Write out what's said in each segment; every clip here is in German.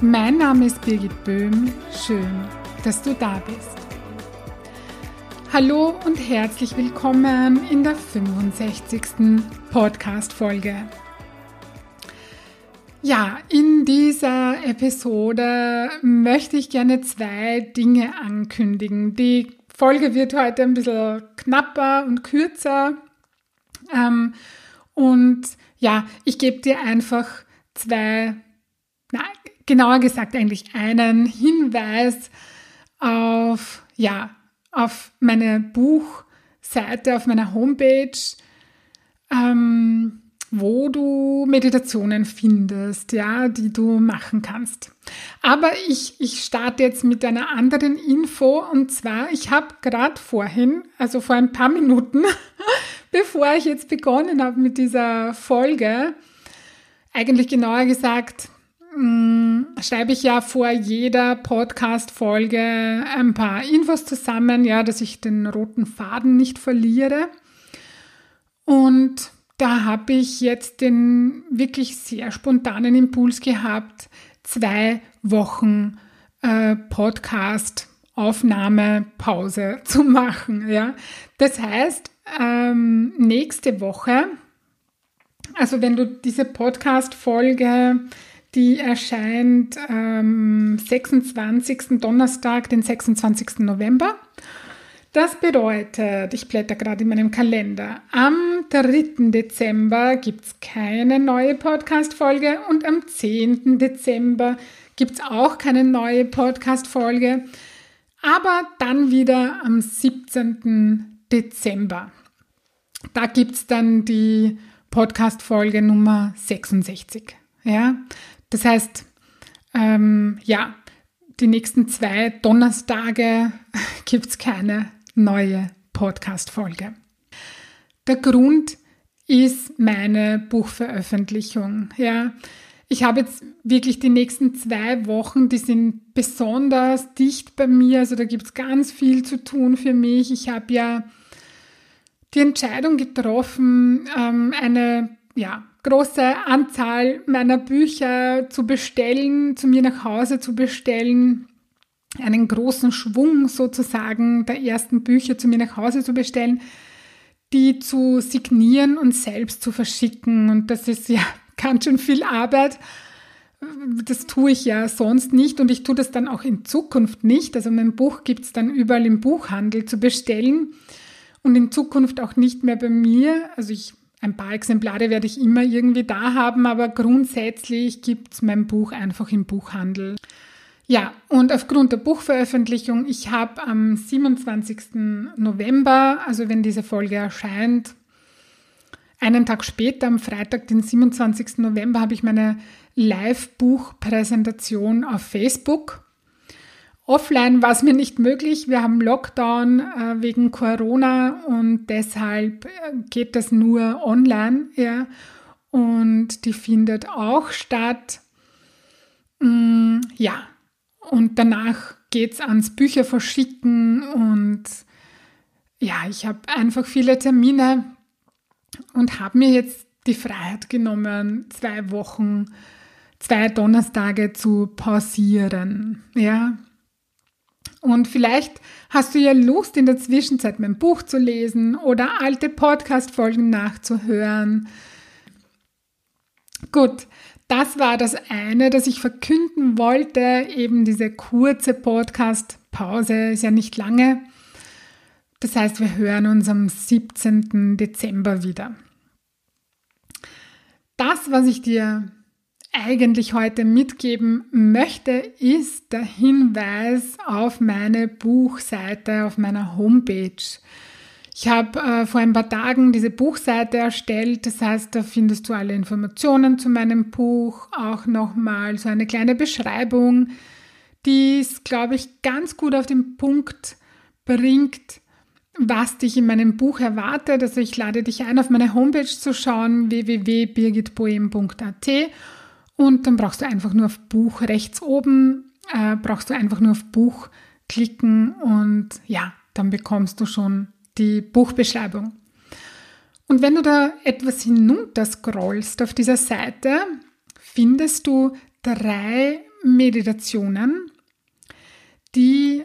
Mein Name ist Birgit Böhm. Schön, dass du da bist. Hallo und herzlich willkommen in der 65. Podcast-Folge. Ja, in dieser Episode möchte ich gerne zwei Dinge ankündigen. Die Folge wird heute ein bisschen knapper und kürzer. Ähm, und ja, ich gebe dir einfach zwei, na, genauer gesagt eigentlich einen Hinweis auf, ja, auf meine Buchseite, auf meiner Homepage, ähm, wo du Meditationen findest, ja, die du machen kannst. Aber ich, ich starte jetzt mit einer anderen Info und zwar, ich habe gerade vorhin, also vor ein paar Minuten, bevor ich jetzt begonnen habe mit dieser Folge, eigentlich genauer gesagt schreibe ich ja vor jeder Podcast-Folge ein paar Infos zusammen, ja, dass ich den roten Faden nicht verliere. Und da habe ich jetzt den wirklich sehr spontanen Impuls gehabt, zwei Wochen äh, Podcast Aufnahme Pause zu machen. Ja, das heißt ähm, nächste Woche, also wenn du diese Podcast Folge die erscheint am 26. Donnerstag, den 26. November. Das bedeutet, ich blätter gerade in meinem Kalender, am 3. Dezember gibt es keine neue Podcast-Folge und am 10. Dezember gibt es auch keine neue Podcast-Folge, aber dann wieder am 17. Dezember. Da gibt es dann die Podcast-Folge Nummer 66. Ja, das heißt, ähm, ja, die nächsten zwei Donnerstage gibt es keine neue Podcast-Folge. Der Grund ist meine Buchveröffentlichung. Ja, ich habe jetzt wirklich die nächsten zwei Wochen, die sind besonders dicht bei mir. Also da gibt es ganz viel zu tun für mich. Ich habe ja die Entscheidung getroffen, ähm, eine ja, große Anzahl meiner Bücher zu bestellen, zu mir nach Hause zu bestellen, einen großen Schwung sozusagen der ersten Bücher zu mir nach Hause zu bestellen, die zu signieren und selbst zu verschicken. Und das ist ja ganz schön viel Arbeit. Das tue ich ja sonst nicht und ich tue das dann auch in Zukunft nicht. Also mein Buch gibt es dann überall im Buchhandel zu bestellen und in Zukunft auch nicht mehr bei mir. Also ich ein paar Exemplare werde ich immer irgendwie da haben, aber grundsätzlich gibt es mein Buch einfach im Buchhandel. Ja, und aufgrund der Buchveröffentlichung, ich habe am 27. November, also wenn diese Folge erscheint, einen Tag später, am Freitag, den 27. November, habe ich meine Live-Buchpräsentation auf Facebook Offline war es mir nicht möglich. Wir haben Lockdown äh, wegen Corona und deshalb äh, geht das nur online. Ja. Und die findet auch statt. Mm, ja, und danach geht es ans Bücher verschicken und ja, ich habe einfach viele Termine und habe mir jetzt die Freiheit genommen, zwei Wochen, zwei Donnerstage zu pausieren. Ja, und vielleicht hast du ja Lust, in der Zwischenzeit mein Buch zu lesen oder alte Podcast-Folgen nachzuhören. Gut, das war das eine, das ich verkünden wollte. Eben diese kurze Podcast-Pause ist ja nicht lange. Das heißt, wir hören uns am 17. Dezember wieder. Das, was ich dir eigentlich heute mitgeben möchte, ist der Hinweis auf meine Buchseite auf meiner Homepage. Ich habe äh, vor ein paar Tagen diese Buchseite erstellt, das heißt, da findest du alle Informationen zu meinem Buch, auch nochmal so eine kleine Beschreibung, die es, glaube ich, ganz gut auf den Punkt bringt, was dich in meinem Buch erwartet. Also ich lade dich ein, auf meine Homepage zu schauen, www.birgitboehm.at und dann brauchst du einfach nur auf Buch rechts oben, äh, brauchst du einfach nur auf Buch klicken und ja, dann bekommst du schon die Buchbeschreibung. Und wenn du da etwas hinunter scrollst auf dieser Seite, findest du drei Meditationen, die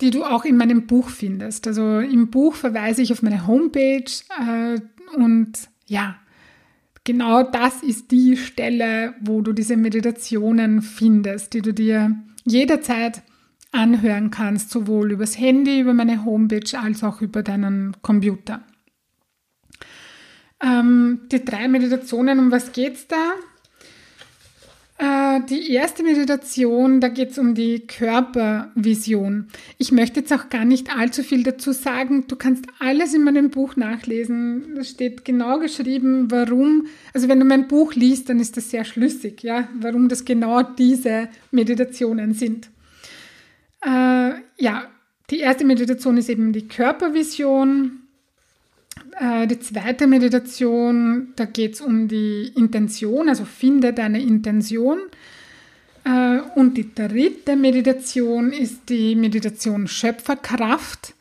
die du auch in meinem Buch findest. Also im Buch verweise ich auf meine Homepage äh, und ja, genau das ist die Stelle, wo du diese Meditationen findest, die du dir jederzeit anhören kannst, sowohl übers Handy, über meine Homepage als auch über deinen Computer. Ähm, die drei Meditationen, um was geht's da? Äh, die erste Meditation, da geht es um die Körpervision. Ich möchte jetzt auch gar nicht allzu viel dazu sagen. Du kannst alles in meinem Buch nachlesen. Da steht genau geschrieben, warum. Also wenn du mein Buch liest, dann ist das sehr schlüssig, ja, warum das genau diese Meditationen sind. Äh, ja, die erste Meditation ist eben die Körpervision. Äh, die zweite Meditation, da geht es um die Intention, also finde deine Intention. Äh, und die dritte Meditation ist die Meditation Schöpferkraft,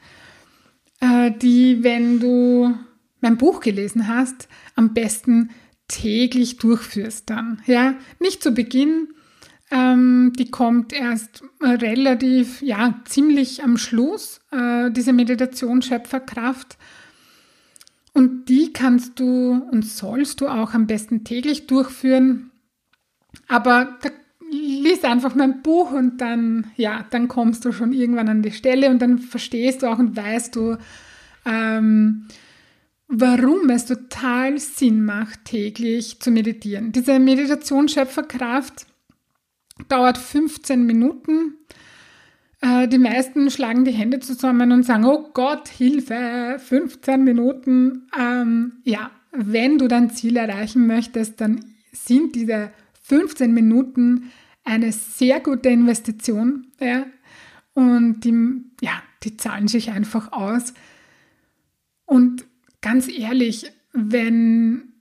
äh, die, wenn du mein Buch gelesen hast, am besten täglich durchführst dann. Ja, nicht zu Beginn, ähm, die kommt erst relativ, ja, ziemlich am Schluss, äh, diese Meditation Schöpferkraft. Und die kannst du und sollst du auch am besten täglich durchführen. Aber da lies einfach mein Buch und dann, ja, dann kommst du schon irgendwann an die Stelle und dann verstehst du auch und weißt du, ähm, warum es total Sinn macht, täglich zu meditieren. Diese Meditation Schöpferkraft dauert 15 Minuten äh, die meisten schlagen die Hände zusammen und sagen, oh Gott, Hilfe, 15 Minuten. Ähm, ja, wenn du dein Ziel erreichen möchtest, dann sind diese 15 Minuten eine sehr gute Investition. Ja? Und die, ja, die zahlen sich einfach aus. Und ganz ehrlich, wenn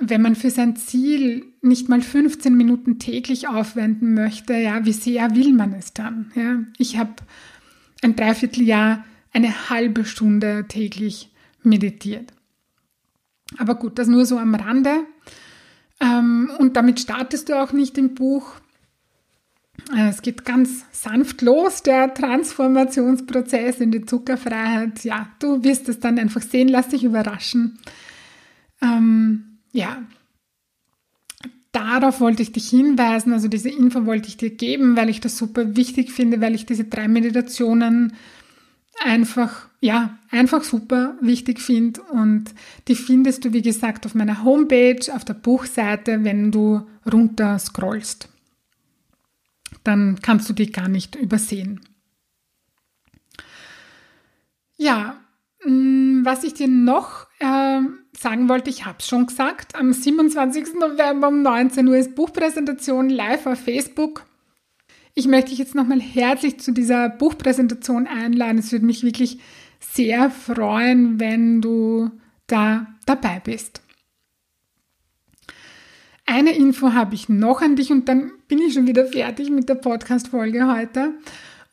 wenn man für sein Ziel nicht mal 15 Minuten täglich aufwenden möchte, ja, wie sehr will man es dann? Ja? Ich habe ein Dreivierteljahr eine halbe Stunde täglich meditiert. Aber gut, das nur so am Rande. Ähm, und damit startest du auch nicht im Buch. Äh, es geht ganz sanft los, der Transformationsprozess in die Zuckerfreiheit. Ja, du wirst es dann einfach sehen, lass dich überraschen. Ja, darauf wollte ich dich hinweisen, also diese Info wollte ich dir geben, weil ich das super wichtig finde, weil ich diese drei Meditationen einfach, ja, einfach super wichtig finde und die findest du, wie gesagt, auf meiner Homepage, auf der Buchseite, wenn du runter scrollst. Dann kannst du die gar nicht übersehen. Ja, mm, was ich dir noch äh, sagen wollte, ich habe es schon gesagt, am 27. November um 19 Uhr ist Buchpräsentation live auf Facebook. Ich möchte dich jetzt nochmal herzlich zu dieser Buchpräsentation einladen. Es würde mich wirklich sehr freuen, wenn du da dabei bist. Eine Info habe ich noch an dich und dann bin ich schon wieder fertig mit der Podcast-Folge heute.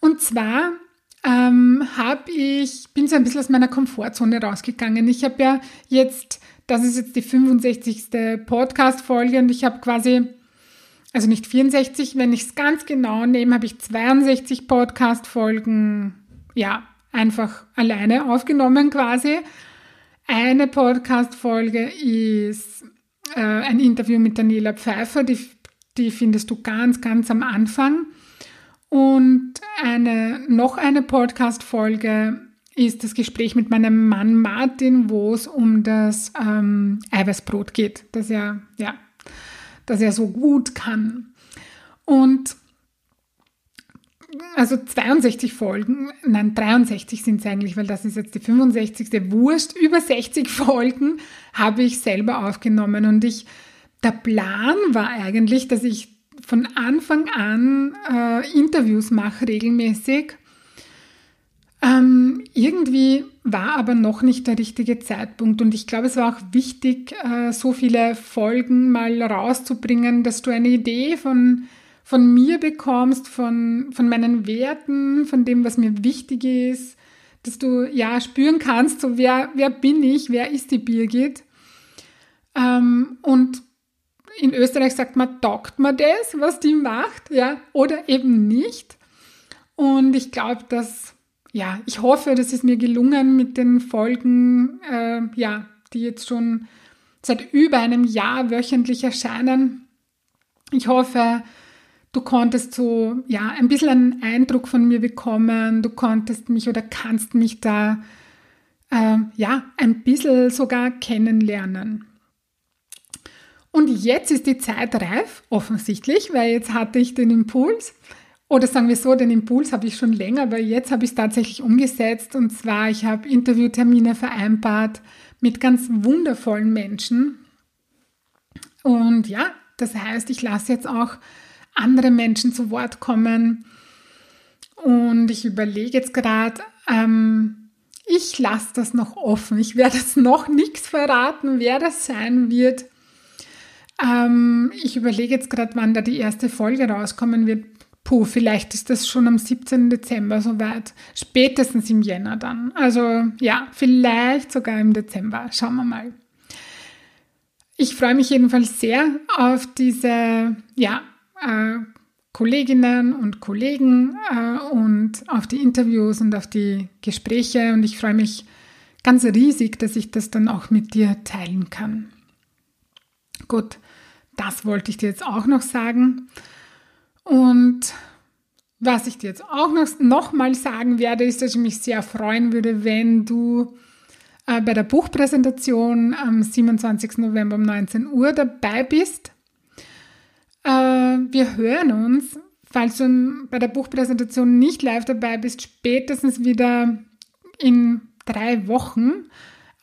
Und zwar ähm, habe ich, bin so ein bisschen aus meiner Komfortzone rausgegangen. Ich habe ja jetzt, das ist jetzt die 65. Podcast-Folge und ich habe quasi, also nicht 64, wenn ich es ganz genau nehme, habe ich 62 Podcast-Folgen, ja, einfach alleine aufgenommen quasi. Eine Podcast-Folge ist äh, ein Interview mit Daniela Pfeiffer, die, die findest du ganz, ganz am Anfang. Und eine, noch eine Podcast-Folge ist das Gespräch mit meinem Mann Martin, wo es um das ähm, Eiweißbrot geht, das er, ja, das er so gut kann. Und also 62 Folgen, nein, 63 sind es eigentlich, weil das ist jetzt die 65. Wurst. Über 60 Folgen habe ich selber aufgenommen und ich, der Plan war eigentlich, dass ich von Anfang an äh, Interviews mache regelmäßig. Ähm, irgendwie war aber noch nicht der richtige Zeitpunkt und ich glaube, es war auch wichtig, äh, so viele Folgen mal rauszubringen, dass du eine Idee von, von mir bekommst, von, von meinen Werten, von dem, was mir wichtig ist, dass du ja spüren kannst, so wer, wer bin ich, wer ist die Birgit. Ähm, und in Österreich sagt man, taugt man das, was die macht, ja, oder eben nicht. Und ich glaube, dass ja, ich hoffe, das ist mir gelungen mit den Folgen, äh, ja, die jetzt schon seit über einem Jahr wöchentlich erscheinen. Ich hoffe, du konntest so, ja, ein bisschen einen Eindruck von mir bekommen. Du konntest mich oder kannst mich da, äh, ja, ein bisschen sogar kennenlernen. Und jetzt ist die Zeit reif, offensichtlich, weil jetzt hatte ich den Impuls, oder sagen wir so, den Impuls habe ich schon länger, aber jetzt habe ich es tatsächlich umgesetzt. Und zwar, ich habe Interviewtermine vereinbart mit ganz wundervollen Menschen. Und ja, das heißt, ich lasse jetzt auch andere Menschen zu Wort kommen. Und ich überlege jetzt gerade, ähm, ich lasse das noch offen. Ich werde jetzt noch nichts verraten, wer das sein wird. Ähm, ich überlege jetzt gerade, wann da die erste Folge rauskommen wird. Puh, vielleicht ist das schon am 17. Dezember soweit. Spätestens im Jänner dann. Also ja, vielleicht sogar im Dezember. Schauen wir mal. Ich freue mich jedenfalls sehr auf diese ja, äh, Kolleginnen und Kollegen äh, und auf die Interviews und auf die Gespräche. Und ich freue mich ganz riesig, dass ich das dann auch mit dir teilen kann. Gut, das wollte ich dir jetzt auch noch sagen. Und was ich dir jetzt auch noch, noch mal sagen werde, ist, dass ich mich sehr freuen würde, wenn du äh, bei der Buchpräsentation am 27. November um 19 Uhr dabei bist. Äh, wir hören uns, falls du bei der Buchpräsentation nicht live dabei bist, spätestens wieder in drei Wochen,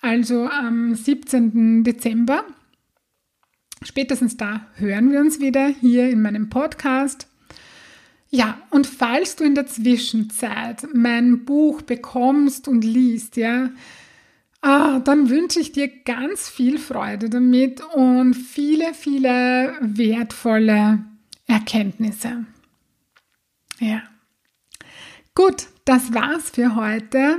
also am 17. Dezember. Spätestens da hören wir uns wieder hier in meinem Podcast. Ja, und falls du in der Zwischenzeit mein Buch bekommst und liest, ja, ah, dann wünsche ich dir ganz viel Freude damit und viele, viele wertvolle Erkenntnisse. Ja. Gut, das war's für heute.